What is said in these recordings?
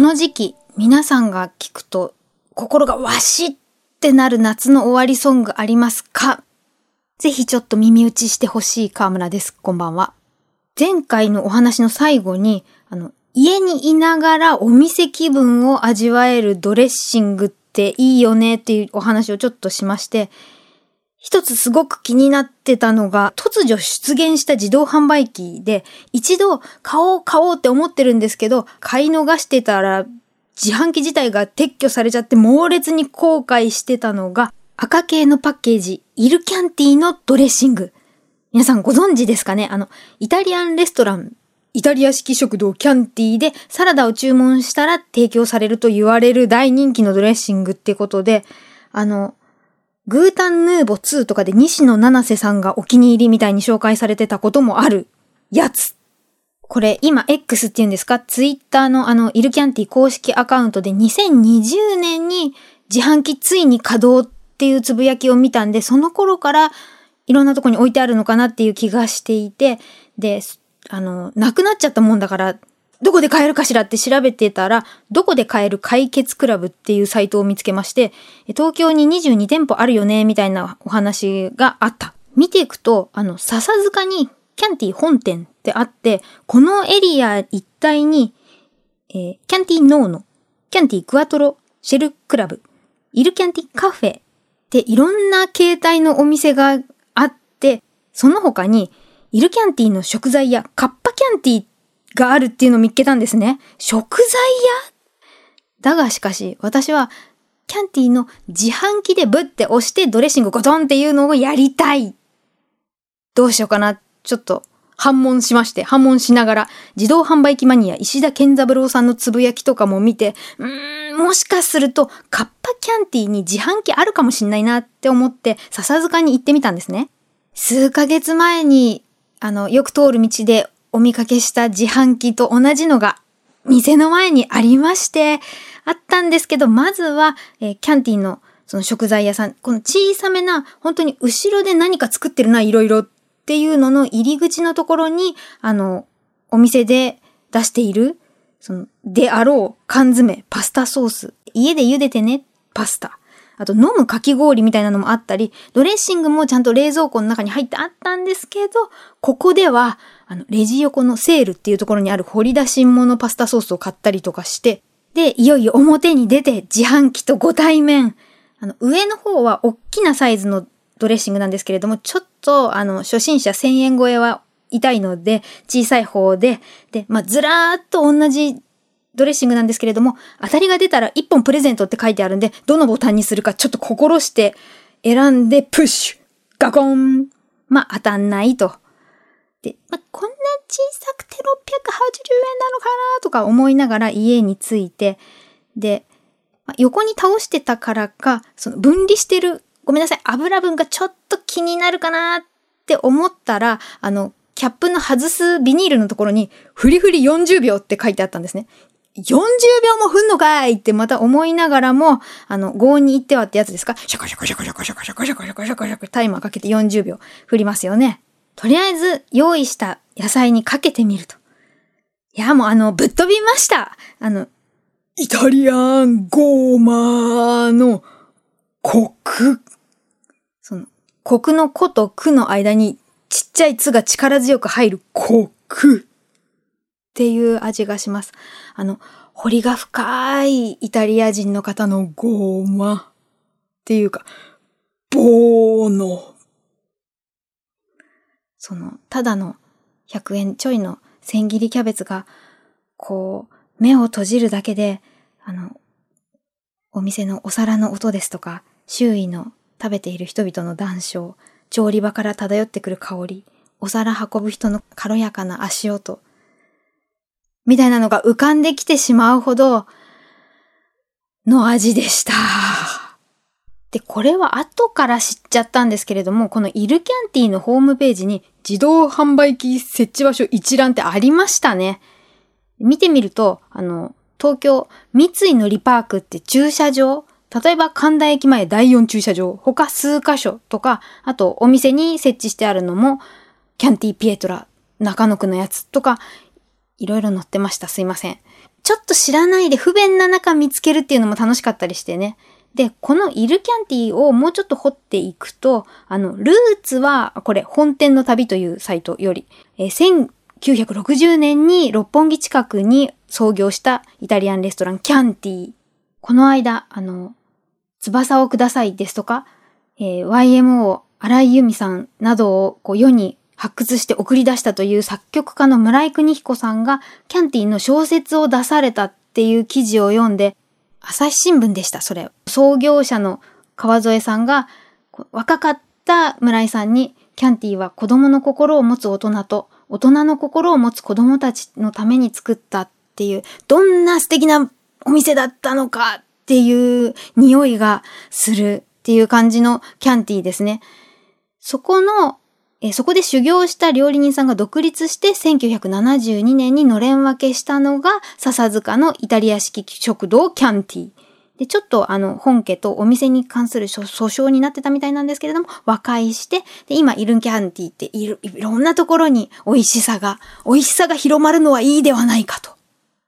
この時期、皆さんが聞くと心がわしってなる夏の終わりソングありますか？ぜひちょっと耳打ちしてほしい河村です。こんばんは。前回のお話の最後に、あの、家にいながらお店気分を味わえるドレッシングっていいよねっていうお話をちょっとしまして、一つすごく気になってたのが、突如出現した自動販売機で、一度買おう買おうって思ってるんですけど、買い逃してたら、自販機自体が撤去されちゃって猛烈に後悔してたのが、赤系のパッケージ、イルキャンティのドレッシング。皆さんご存知ですかね？あの、イタリアンレストラン、イタリア式食堂キャンティでサラダを注文したら提供されると言われる大人気のドレッシングってことで、あの、グータンヌーボ2とかで西野七瀬さんがお気に入りみたいに紹介されてたこともあるやつ。これ今 X って言うんですか？ツイッターのあのイルキャンティ公式アカウントで2020年に自販機ついに稼働っていうつぶやきを見たんで、その頃からいろんなとこに置いてあるのかなっていう気がしていて、で、あの、なくなっちゃったもんだから、どこで買えるかしらって調べてたら、どこで買える解決クラブっていうサイトを見つけまして、東京に22店舗あるよね、みたいなお話があった。見ていくと、あの、笹塚にキャンティ本店ってあって、このエリア一帯に、えー、キャンティノーノ、キャンティクワトロ、シェルクラブ、イルキャンティカフェで、いろんな形態のお店があって、その他に、イルキャンティの食材やカッパキャンティがあるっていうのを見っけたんですね。食材屋？だがしかし、私は、キャンティの自販機でブって押してドレッシングゴトンっていうのをやりたい。どうしようかな。ちょっと反問しまして、反問しながら、自動販売機マニア石田健三郎さんのつぶやきとかも見て、うーん、もしかすると、カッパキャンティに自販機あるかもしんないなって思って、笹塚に行ってみたんですね。数ヶ月前に、あの、よく通る道でお見かけした自販機と同じのが、店の前にありまして、あったんですけど、まずは、えー、キャンティのその食材屋さん、この小さめな、本当に後ろで何か作ってるな、いろいろっていうのの入り口のところに、あの、お店で出している、その、であろう缶詰、パスタソース、家で茹でてね、パスタ。あと飲むかき氷みたいなのもあったり、ドレッシングもちゃんと冷蔵庫の中に入ってあったんですけど、ここでは、あの、レジ横のセールっていうところにある掘り出し物パスタソースを買ったりとかして、で、いよいよ表に出て自販機とご対面。あの、上の方は大きなサイズのドレッシングなんですけれども、ちょっと、あの、初心者1000円超えは痛いので、小さい方で、で、まあ、ずらーっと同じドレッシングなんですけれども、当たりが出たら1本プレゼントって書いてあるんで、どのボタンにするかちょっと心して選んで、プッシュガコンまあ、当たんないと。まあ、こんな小さくて680円なのかなとか思いながら家に着いて、で、まあ、横に倒してたからか、その分離してるごめんなさい、油分がちょっと気になるかなって思ったら、あの、キャップの外すビニールのところに、フリフリ40秒って書いてあったんですね。40秒も振んのかいってまた思いながらも、あの、5に行ってはってやつですか？シャカシャカシャカシャカシャカシャカシャカシャカシャカシャカタイマーかけて40秒振りますよね。とりあえず用意した野菜にかけてみると。いや、もうあの、ぶっ飛びました。あの、イタリアンゴーマーのコクそのコクのコとクの間にちっちゃいつが力強く入るコクっていう味がします。あの、彫りが深いイタリア人の方のゴーマっていうか、ボーノ。その、ただの100円ちょいの千切りキャベツが、こう、目を閉じるだけで、あの、お店のお皿の音ですとか、周囲の食べている人々の談笑、調理場から漂ってくる香り、お皿運ぶ人の軽やかな足音、みたいなのが浮かんできてしまうほどの味でした。で、これは後から知っちゃったんですけれども、このイルキャンティのホームページに自動販売機設置場所一覧ってありましたね。見てみると、あの、東京三井のリパークって駐車場例えば神田駅前第4駐車場、他数箇所とか、あとお店に設置してあるのも、キャンティピエトラ、中野区のやつとか、いろいろ載ってました。すいません。ちょっと知らないで不便な中見つけるっていうのも楽しかったりしてね。で、このイルキャンティをもうちょっと掘っていくと、あの、ルーツは、これ、本店の旅というサイトより、えー、1960年に六本木近くに創業したイタリアンレストランキャンティ。この間、あの、翼をくださいですとか、えー、YMO、荒井由美さんなどをこう世に発掘して送り出したという作曲家の村井邦彦さんがキャンティの小説を出されたっていう記事を読んで、朝日新聞でした、それ。創業者の川添さんが、若かった村井さんに、キャンティは子供の心を持つ大人と、大人の心を持つ子供たちのために作ったっていう、どんな素敵なお店だったのかっていう匂いがするっていう感じのキャンティですね。そこのえそこで修行した料理人さんが独立して1972年にのれん分けしたのが笹塚のイタリア式食堂キャンティ。で、ちょっとあの本家とお店に関する訴訟になってたみたいなんですけれども、和解して、で、今イルンキャンティっている、いろんなところに美味しさが、美味しさが広まるのはいいではないかと。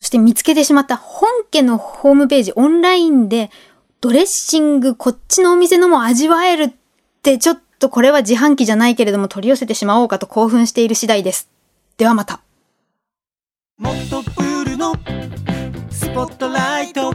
そして見つけてしまった本家のホームページ、オンラインでドレッシングこっちのお店のも味わえるってちょっとこれは自販機じゃないけれども取り寄せてしまおうかと興奮している次第です。ではまた。もっとプールのスポットライト